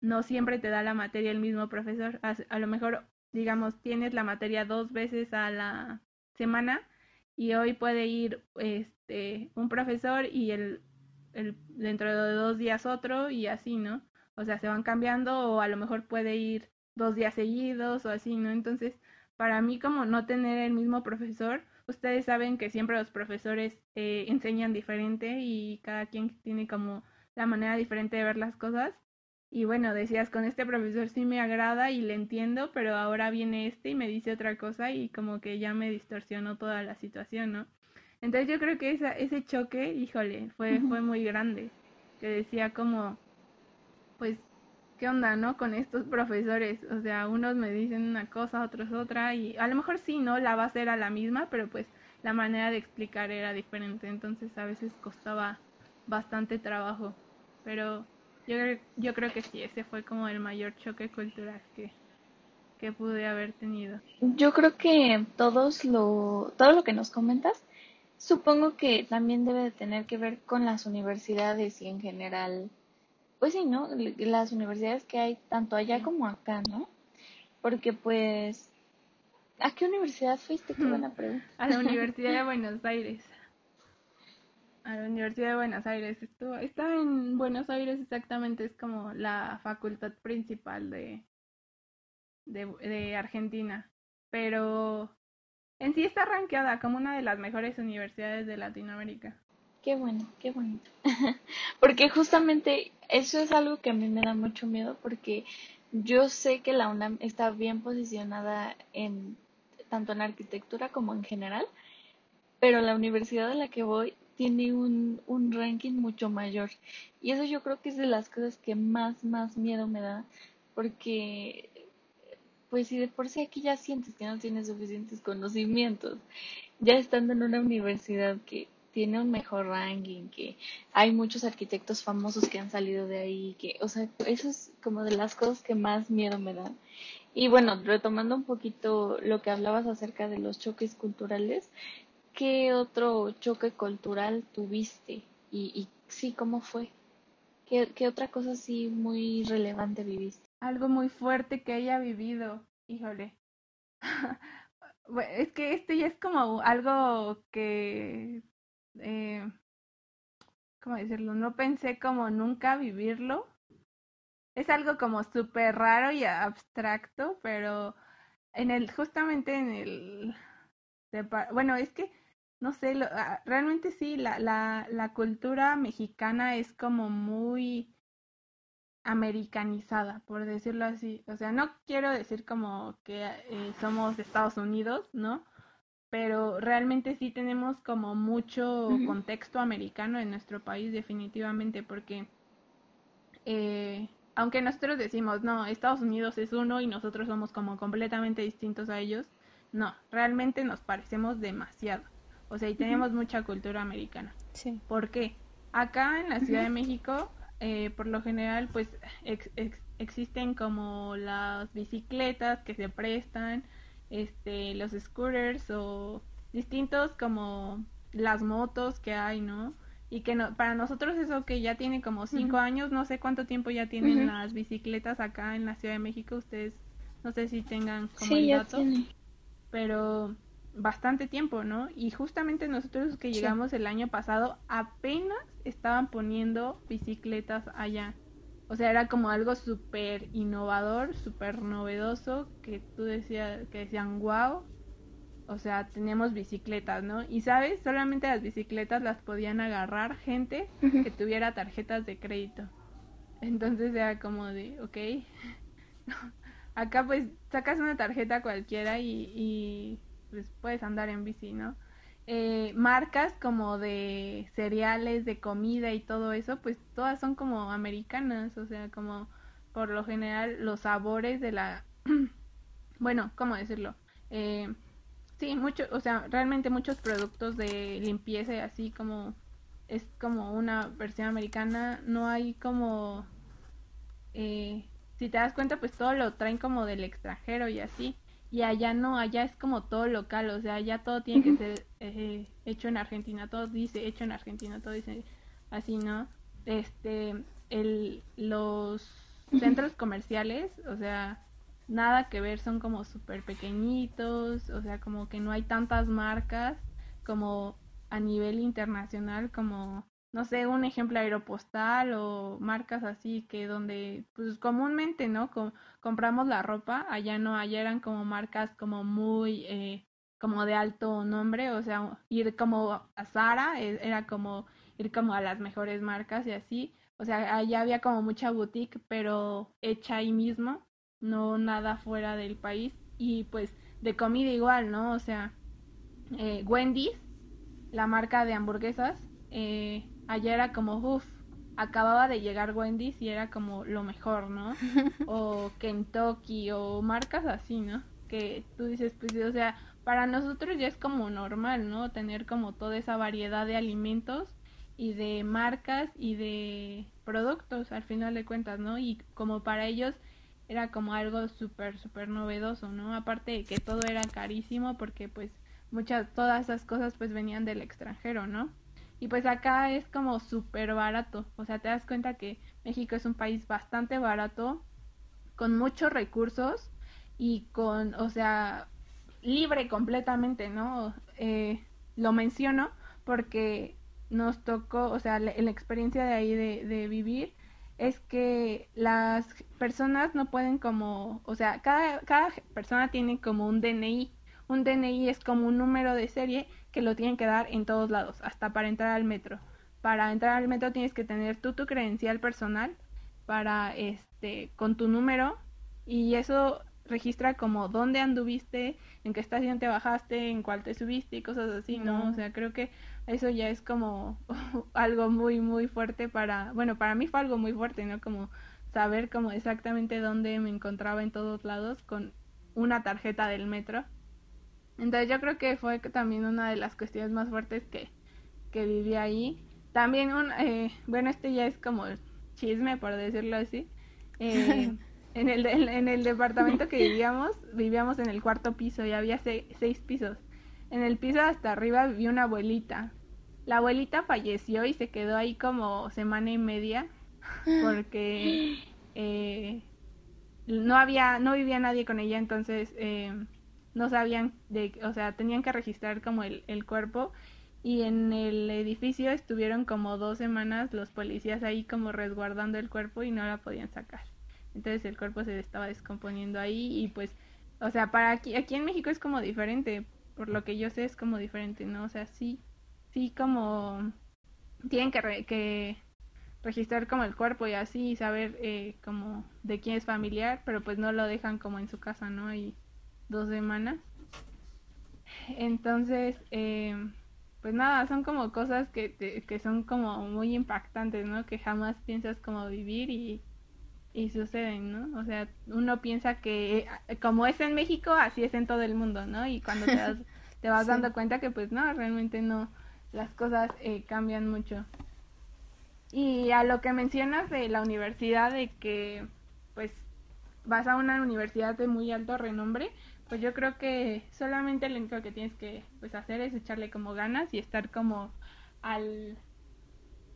C: No siempre te da la materia el mismo profesor. A, lo mejor, digamos, tienes la materia dos veces a la semana y hoy puede ir este un profesor y el, el dentro de dos días otro y así, ¿no? O sea, se van cambiando o a lo mejor puede ir dos días seguidos o así, ¿no? Entonces, para mí como no tener el mismo profesor, ustedes saben que siempre los profesores eh, enseñan diferente y cada quien tiene como la manera diferente de ver las cosas. Y bueno, decías, con este profesor sí me agrada y le entiendo, pero ahora viene este y me dice otra cosa y como que ya me distorsionó toda la situación, ¿no? Entonces yo creo que esa, ese choque, híjole, fue, fue muy grande. Que decía como, pues ¿qué onda, no? Con estos profesores, o sea, unos me dicen una cosa, otros otra, y a lo mejor sí, ¿no? La base era la misma, pero pues la manera de explicar era diferente, entonces a veces costaba bastante trabajo, pero yo, yo creo que sí, ese fue como el mayor choque cultural que, que pude haber tenido.
E: Yo creo que todos lo, todo lo que nos comentas, supongo que también debe de tener que ver con las universidades y en general pues sí, ¿no? Las universidades que hay tanto allá como acá, ¿no? Porque pues, ¿a qué universidad fuiste? Qué buena pregunta.
C: A la Universidad de Buenos Aires. A la Universidad de Buenos Aires. Estuvo, está en Buenos Aires exactamente, es como la facultad principal de, de, de Argentina. Pero en sí está rankeada como una de las mejores universidades de Latinoamérica.
E: Qué bueno, qué bonito. porque justamente eso es algo que a mí me da mucho miedo porque yo sé que la UNAM está bien posicionada en tanto en arquitectura como en general, pero la universidad a la que voy tiene un, un ranking mucho mayor. Y eso yo creo que es de las cosas que más, más miedo me da, porque pues si de por sí aquí ya sientes que no tienes suficientes conocimientos, ya estando en una universidad que tiene un mejor ranking, que hay muchos arquitectos famosos que han salido de ahí, que, o sea, eso es como de las cosas que más miedo me dan. Y bueno, retomando un poquito lo que hablabas acerca de los choques culturales, ¿qué otro choque cultural tuviste? Y, y sí, ¿cómo fue? ¿Qué, ¿Qué otra cosa sí muy relevante viviste?
C: Algo muy fuerte que haya vivido, híjole. es que esto ya es como algo que eh, ¿cómo decirlo? No pensé como nunca vivirlo. Es algo como súper raro y abstracto, pero en el, justamente en el, bueno, es que, no sé, lo, ah, realmente sí, la, la, la cultura mexicana es como muy americanizada, por decirlo así. O sea, no quiero decir como que eh, somos Estados Unidos, ¿no? Pero realmente sí tenemos como mucho contexto americano en nuestro país definitivamente porque eh, aunque nosotros decimos no Estados Unidos es uno y nosotros somos como completamente distintos a ellos no realmente nos parecemos demasiado. O sea y tenemos mucha cultura americana.
A: Sí.
C: ¿por qué? acá en la Ciudad de México eh, por lo general pues existen como las bicicletas que se prestan este, los scooters o distintos como las motos que hay, ¿no? Y que no, para nosotros eso que ya tiene como cinco años, no sé cuánto tiempo ya tienen las bicicletas acá en la Ciudad de México, ustedes no sé si tengan como el dato, pero bastante tiempo, ¿no? Y justamente nosotros que llegamos el año pasado apenas estaban poniendo bicicletas allá. O sea, era como algo súper innovador, súper novedoso, que tú decías, que decían, wow. O sea, teníamos bicicletas, ¿no? Y sabes, solamente las bicicletas las podían agarrar gente que tuviera tarjetas de crédito. Entonces era como de, ok. Acá pues sacas una tarjeta cualquiera y, y pues puedes andar en bici, ¿no? Eh, marcas como de cereales, de comida y todo eso, pues todas son como americanas, o sea, como por lo general los sabores de la, bueno, ¿cómo decirlo? Eh, sí, mucho, o sea, realmente muchos productos de limpieza y así como es como una versión americana, no hay como, eh, si te das cuenta, pues todo lo traen como del extranjero y así. y allá no, allá es como todo local, o sea, allá todo tiene que ser eh, hecho en Argentina, todo dice hecho en Argentina, todo dice así, ¿no? Este, el, los centros comerciales, o sea, nada que ver, son como súper pequeñitos, o sea, como que no hay tantas marcas como a nivel internacional, como no sé, un ejemplo aeropostal o marcas así que donde pues comúnmente, ¿no? compramos la ropa, allá no, allá eran como marcas como muy, eh, como de alto nombre, o sea, ir como a Zara e, era como ir como a las mejores marcas y así, o sea, allá había como mucha boutique, pero hecha ahí mismo, no nada fuera del país y pues de comida igual, ¿no? O sea, eh, Wendy's, la marca de hamburguesas, eh, allá era como, uff, acababa de llegar Wendy's y era como lo mejor, ¿no? o Kentucky o marcas así, ¿no? Que tú dices, pues, o sea, para nosotros ya es como normal, ¿no? Tener como toda esa variedad de alimentos y de marcas y de productos al final de cuentas, ¿no? Y como para ellos era como algo súper, súper novedoso, ¿no? Aparte de que todo era carísimo porque pues muchas, todas esas cosas pues venían del extranjero, ¿no? Y pues acá es como súper barato. O sea, te das cuenta que México es un país bastante barato, con muchos recursos y con, o sea, libre completamente, ¿no? Eh, lo menciono porque nos tocó, o sea, la, experiencia de ahí de, de, vivir es que las personas no pueden como, o sea, cada, cada persona tiene como un DNI. Un DNI es como un número de serie que lo tienen que dar en todos lados, hasta para entrar al metro. Para entrar al metro tienes que tener tú tu credencial personal para este con tu número y eso registra como dónde anduviste, en qué estación te bajaste, en cuál te subiste y cosas así, ¿no? O sea, creo que eso ya es como algo muy muy fuerte para, bueno, para mí fue algo muy fuerte, ¿no? Como saber como exactamente dónde me encontraba en todos lados con una tarjeta del metro entonces yo creo que fue también una de las cuestiones más fuertes que, que viví ahí. También, un, eh, bueno, este ya es como chisme, por decirlo así. Eh, en, el, en el departamento que vivíamos, vivíamos en el cuarto piso y había seis pisos. En el piso hasta arriba vivía una abuelita. La abuelita falleció y se quedó ahí como semana y media porque eh, no había, no vivía nadie con ella, entonces eh, no sabían de, o sea, tenían que registrar como el, el cuerpo y en el edificio estuvieron como dos semanas los policías ahí como resguardando el cuerpo y no la podían sacar. Entonces el cuerpo se estaba descomponiendo ahí y pues, o sea, para aquí, aquí en México es como diferente, por lo que yo sé es como diferente, ¿no? O sea, sí, sí como tienen que, registrar como el cuerpo y así y saber eh, como de quién es familiar, pero pues no lo dejan como en su casa, ¿no? Y dos semanas. Entonces, eh, pues nada, son como cosas que, que son como muy impactantes, ¿no? Que jamás piensas como vivir y, y suceden, ¿no? O sea, uno piensa que eh, como es en México, así es en todo el mundo, ¿no? Y cuando te, te vas dando cuenta que pues no, realmente no, las cosas eh, cambian mucho. Y a lo que mencionas de la universidad, de que pues vas a una universidad de muy alto renombre, pues yo creo que solamente lo único que tienes que pues hacer es echarle como ganas y estar como al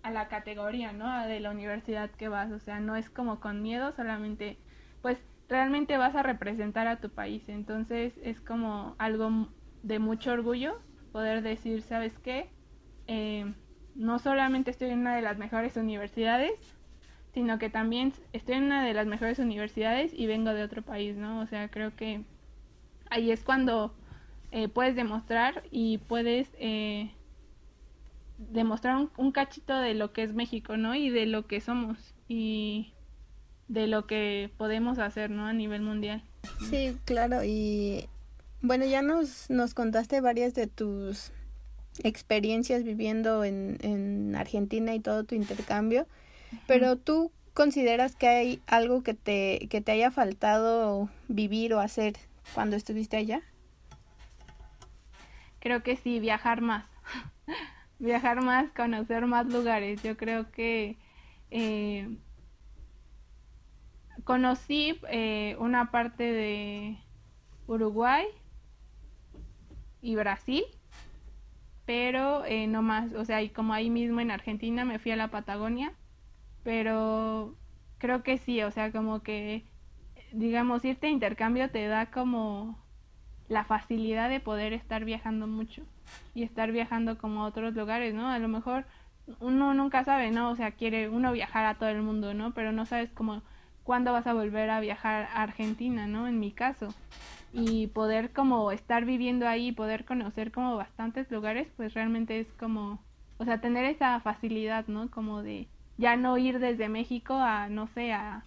C: a la categoría, ¿no? De la universidad que vas, o sea, no es como con miedo, solamente pues realmente vas a representar a tu país, entonces es como algo de mucho orgullo poder decir, ¿sabes qué? Eh, no solamente estoy en una de las mejores universidades, sino que también estoy en una de las mejores universidades y vengo de otro país, ¿no? O sea, creo que ahí es cuando eh, puedes demostrar y puedes eh, demostrar un, cachito de lo que es México, ¿no? Y de lo que somos y de lo que podemos hacer, ¿no? A nivel mundial.
A: Sí, claro. Y bueno, ya nos, nos contaste varias de tus experiencias viviendo en, en Argentina y todo tu intercambio, pero tú consideras que hay algo que te, que te haya faltado vivir o hacer cuando estuviste allá?
C: Creo que sí, viajar más. viajar más, conocer más lugares. Yo creo que eh, conocí eh, una parte de Uruguay y Brasil, pero eh, no más, o sea, y como ahí mismo en Argentina me fui a la Patagonia, pero creo que sí, o sea, como que, digamos, irte a intercambio te da como la facilidad de poder estar viajando mucho y estar viajando como a otros lugares, ¿no? A lo mejor uno nunca sabe, ¿no? O sea, quiere uno viajar a todo el mundo, ¿no? Pero no sabes cómo cuándo vas a volver a viajar a Argentina, ¿no? En mi caso. Y poder como estar viviendo ahí, poder conocer como bastantes lugares, pues realmente es como, o sea, tener esa facilidad, ¿no? Como de ya no ir desde México a, no sé, a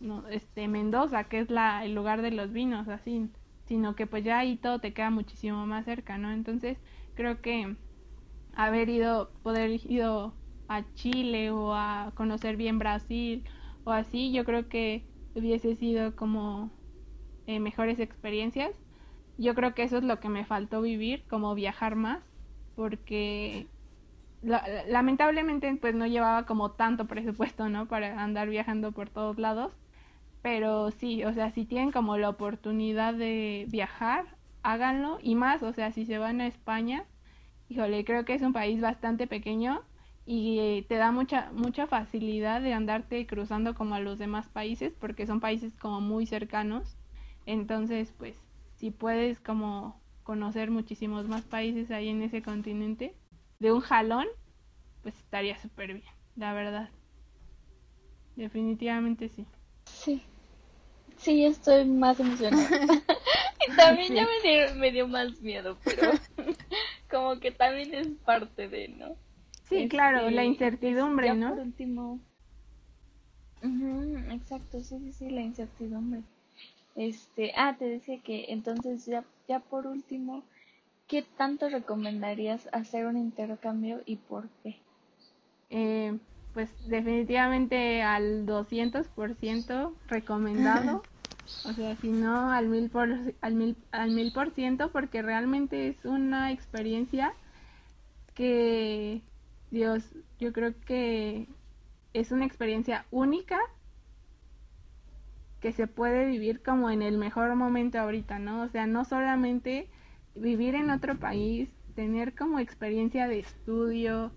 C: no, este, Mendoza, que es la, el lugar de los vinos, así, sino que pues ya ahí todo te queda muchísimo más cerca, ¿no? Entonces, creo que haber ido, poder ido a Chile o a conocer bien Brasil o así, yo creo que hubiese sido como eh, mejores experiencias. Yo creo que eso es lo que me faltó vivir, como viajar más, porque lamentablemente pues no llevaba como tanto presupuesto, ¿no? Para andar viajando por todos lados. Pero sí, o sea, si tienen como la oportunidad de viajar, háganlo. Y más, o sea, si se van a España, híjole, creo que es un país bastante pequeño y eh, te da mucha mucha facilidad de andarte cruzando como a los demás países porque son países como muy cercanos. Entonces pues si puedes como conocer muchísimos más países ahí en ese continente de un jalón pues estaría súper bien la verdad. Definitivamente sí.
E: Sí. Sí estoy más emocionada también ya me dio, me dio más miedo pero como que también es parte de no
C: Sí, claro, la este, incertidumbre, ¿no?
E: Por último. exacto, sí, sí, sí, la incertidumbre. Este, ah, te decía que entonces ya, ya por último, ¿qué tanto recomendarías hacer un intercambio y por qué?
C: Eh, pues definitivamente al 200% recomendado. o sea, si no al mil por, al mil, al mil por ciento, porque realmente es una experiencia que Dios, yo creo que es una experiencia única que se puede vivir como en el mejor momento ahorita, ¿no? O sea, no solamente vivir en otro país, tener como experiencia de estudio,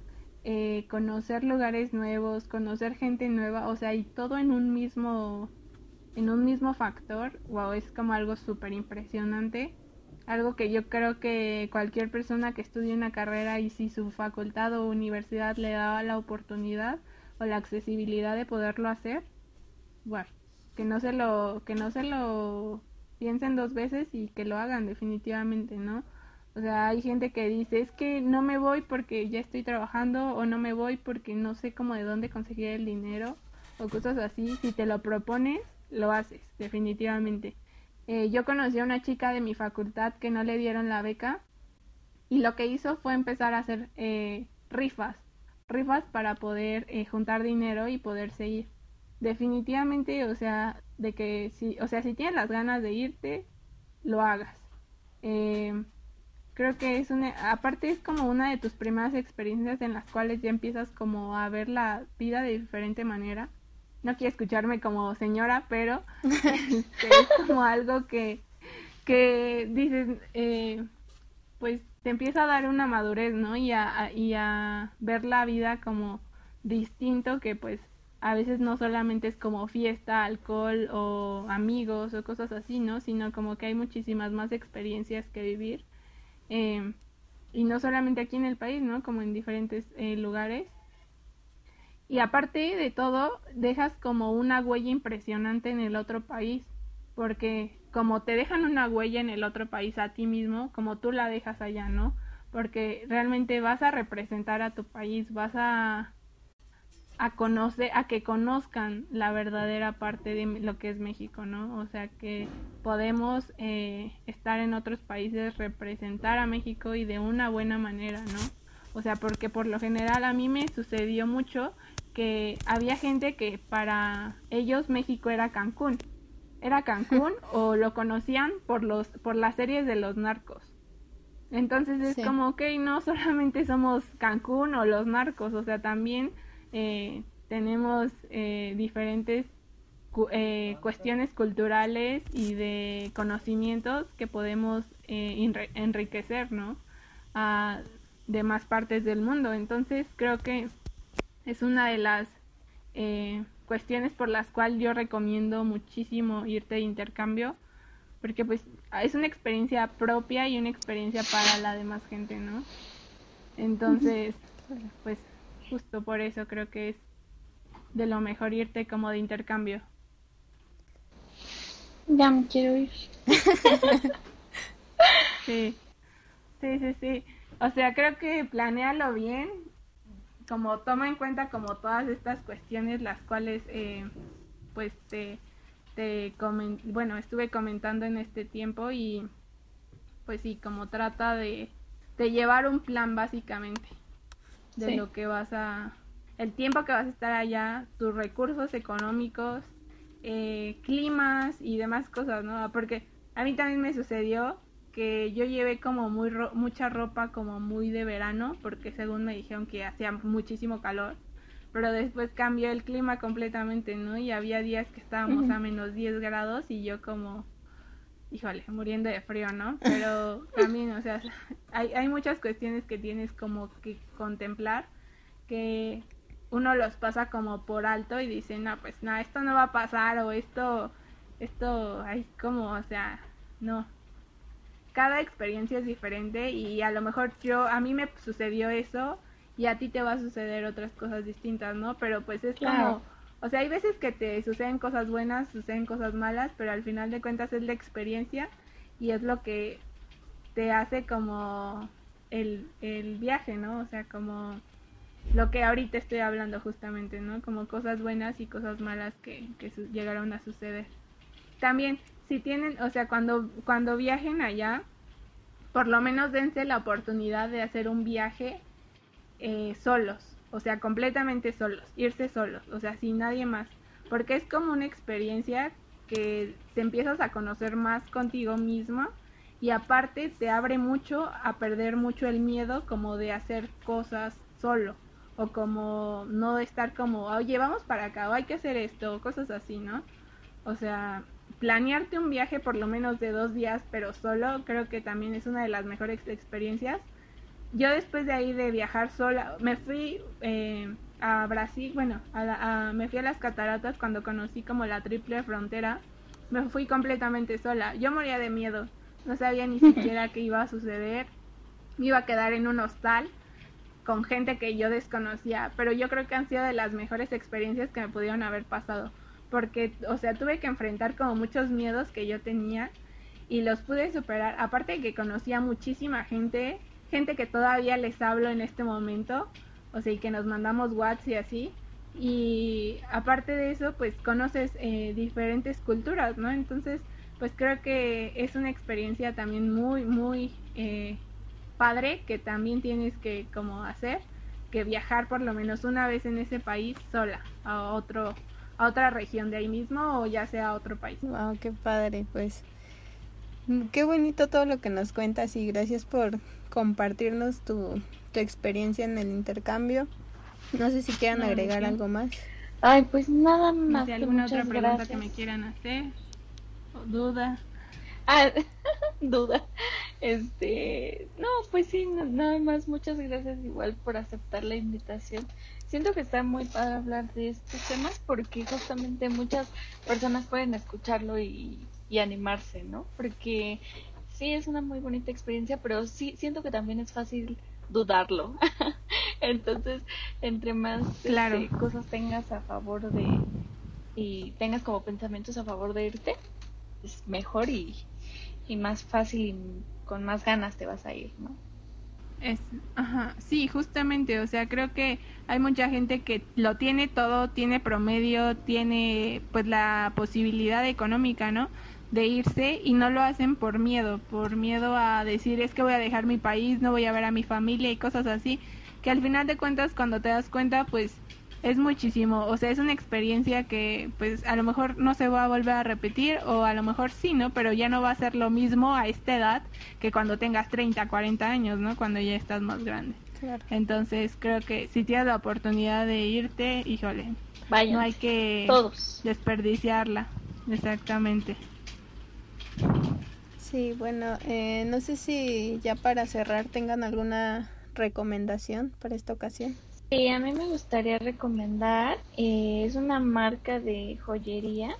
C: eh, conocer lugares nuevos, conocer gente nueva, o sea, y todo en un mismo, en un mismo factor, wow, es como algo súper impresionante algo que yo creo que cualquier persona que estudie una carrera y si su facultad o universidad le da la oportunidad o la accesibilidad de poderlo hacer, bueno, que no se lo que no se lo piensen dos veces y que lo hagan definitivamente, ¿no? O sea, hay gente que dice, es que no me voy porque ya estoy trabajando o no me voy porque no sé cómo de dónde conseguir el dinero o cosas así. Si te lo propones, lo haces, definitivamente. Eh, yo conocí a una chica de mi facultad que no le dieron la beca y lo que hizo fue empezar a hacer eh, rifas, rifas para poder eh, juntar dinero y poder seguir. Definitivamente, o sea, de que si, o sea, si tienes las ganas de irte, lo hagas. creo que es una, aparte es como una de tus primeras experiencias en las cuales ya empiezas como a ver la vida de diferente manera no quiero escucharme como señora, pero este, es como algo que, que dices, eh, pues te empieza a dar una madurez, ¿no? Y a, y a ver la vida como distinto que pues a veces no solamente es como fiesta, alcohol o amigos o cosas así, ¿no? Sino como que hay muchísimas más experiencias que vivir. Eh, y no solamente aquí en el país, ¿no? Como en diferentes eh, lugares. Y aparte de todo, dejas como una huella impresionante en el otro país, porque como te dejan una huella en el otro país a ti mismo, como tú la dejas allá, ¿no? Porque realmente vas a representar a tu país, vas a, a conocer, a que conozcan la verdadera parte de lo que es México, ¿no? O sea, que podemos eh, estar en otros países, representar a México y de una buena manera, ¿no? O sea, porque por lo general a mí me sucedió mucho que había gente que para ellos México era Cancún. Era Cancún o lo conocían por los por las series de los narcos. Entonces es como, ok, no solamente somos Cancún o los narcos, o sea, también eh, tenemos eh, diferentes eh, cuestiones culturales y de conocimientos que podemos eh, enriquecer, ¿no? A demás partes del mundo. Entonces creo que es una de las eh, cuestiones por las cuales yo recomiendo muchísimo irte de intercambio, porque pues es una experiencia propia y una experiencia para la demás gente, ¿no? Entonces, pues justo por eso creo que es de lo mejor irte como de intercambio.
E: Ya me quiero ir.
C: sí, sí, sí, sí. O sea, creo que planealo bien, como toma en cuenta como todas estas cuestiones las cuales eh, pues te, te bueno, estuve comentando en este tiempo y pues sí, como trata de, de llevar un plan básicamente de lo que vas a, el tiempo que vas a estar allá, tus recursos económicos, eh, climas y demás cosas, ¿no? Porque a mí también me sucedió que yo llevé como muy mucha ropa como muy de verano, porque según me dijeron que hacía muchísimo calor, pero después cambió el clima completamente, ¿no? Y había días que estábamos a menos 10 grados y yo como, híjole, muriendo de frío, ¿no? Pero también, o sea, hay, hay muchas cuestiones que tienes como que contemplar que uno los pasa como por alto y dice, no, pues no, esto no va a pasar o esto, esto, hay como, o sea, no. Cada experiencia es diferente y a lo mejor yo, a mí me sucedió eso y a ti te va a suceder otras cosas distintas, ¿no? Pero pues es como, o sea, hay veces que te suceden cosas buenas, suceden cosas malas, pero al final de cuentas es la experiencia y es lo que te hace como el, el viaje, ¿no? O sea, como lo que ahorita estoy hablando justamente, ¿no? Como cosas buenas y cosas malas que, que llegaron a suceder. También, si tienen, o sea, cuando, cuando viajen allá, por lo menos dense la oportunidad de hacer un viaje eh, solos, o sea, completamente solos, irse solos, o sea, sin nadie más, porque es como una experiencia que te empiezas a conocer más contigo mismo y aparte te abre mucho a perder mucho el miedo como de hacer cosas solo o como no estar como, oye, vamos para acá, o hay que hacer esto, cosas así, ¿no? O sea, planearte un viaje por lo menos de dos días, pero solo, creo que también es una de las mejores experiencias. Yo después de ahí de viajar sola, me fui eh, a Brasil, bueno, a me fui a las cataratas cuando conocí como la triple frontera, me fui completamente sola. Yo moría de miedo, no sabía ni siquiera qué iba a suceder, me iba a quedar en un hostal con gente que yo desconocía, pero yo creo que han sido de las mejores experiencias que me pudieron haber pasado, porque, o sea, tuve que enfrentar como muchos miedos que yo tenía y los pude superar, aparte de que conocía muchísima gente, gente que todavía les hablo en este momento, o sea, y que nos mandamos WhatsApp y así, y aparte de eso, pues conoces eh, diferentes culturas, ¿no? Entonces, pues creo que es una experiencia también muy, muy eh, padre que también tienes que como hacer que viajar por lo menos una vez en ese país sola a otro a otra región de ahí mismo o ya sea a otro país.
A: Wow, qué padre, pues qué bonito todo lo que nos cuentas y gracias por compartirnos tu, tu experiencia en el intercambio. No sé si quieran agregar algo más.
E: Ay, pues nada más.
C: Alguna otra pregunta que me quieran hacer o duda.
E: Ah, duda. Este, no, pues sí, nada más, muchas gracias igual por aceptar la invitación. Siento que está muy padre hablar de estos temas porque justamente muchas personas pueden escucharlo y, y animarse, ¿no? Porque sí es una muy bonita experiencia, pero sí siento que también es fácil dudarlo. Entonces, entre más este, cosas tengas a favor de y tengas como pensamientos a favor de irte, es mejor y, y más fácil y con más ganas te vas a ir, ¿no?
C: Es, ajá, sí, justamente, o sea, creo que hay mucha gente que lo tiene todo, tiene promedio, tiene pues la posibilidad económica, ¿no? De irse y no lo hacen por miedo, por miedo a decir es que voy a dejar mi país, no voy a ver a mi familia y cosas así, que al final de cuentas cuando te das cuenta pues es muchísimo, o sea, es una experiencia que pues a lo mejor no se va a volver a repetir o a lo mejor sí, ¿no? Pero ya no va a ser lo mismo a esta edad que cuando tengas 30, 40 años, ¿no? Cuando ya estás más grande.
A: Claro.
C: Entonces creo que si tienes la oportunidad de irte, híjole,
E: Vayan.
C: no hay que
E: Todos.
C: desperdiciarla. Exactamente.
A: Sí, bueno, eh, no sé si ya para cerrar tengan alguna recomendación para esta ocasión.
E: Sí, a mí me gustaría recomendar, eh, es una marca de joyería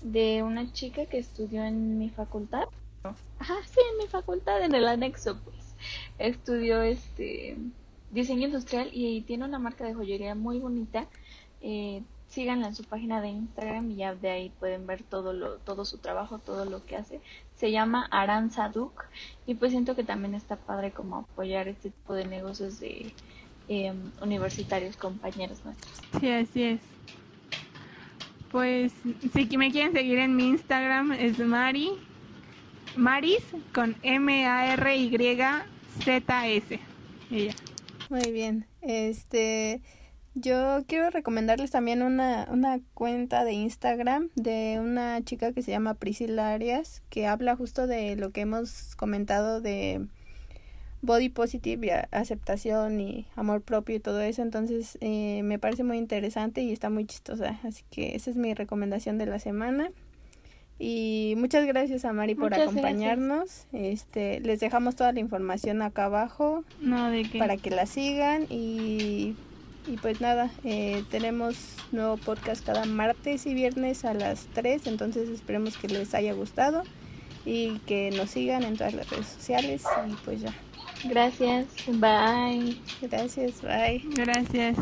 E: de una chica que estudió en mi facultad. Ajá, sí, en mi facultad, en el anexo, pues. Estudió este diseño industrial y tiene una marca de joyería muy bonita. Eh, síganla en su página de Instagram y ya de ahí pueden ver todo lo, todo su trabajo, todo lo que hace. Se llama Aranza Duke y pues siento que también está padre como apoyar este tipo de negocios de eh, universitarios, compañeros nuestros.
C: Sí, así es. Pues si que me quieren seguir en mi Instagram es Mari Maris con M A R Y Z S. Ella.
A: Muy bien. Este, yo quiero recomendarles también una, una cuenta de Instagram de una chica que se llama Priscila Arias, que habla justo de lo que hemos comentado de body positive y aceptación y amor propio y todo eso. Entonces, eh, me parece muy interesante y está muy chistosa. Así que esa es mi recomendación de la semana. Y muchas gracias a Mari por
E: gracias.
A: acompañarnos. Este, les dejamos toda la información acá abajo
C: No, de que
A: para que la sigan y, y pues nada, eh, tenemos nuevo podcast cada martes y viernes a las 3, entonces esperemos que les haya gustado y que nos sigan en todas las redes sociales y pues ya.
E: Gracias, bye.
A: Gracias, bye.
C: Gracias.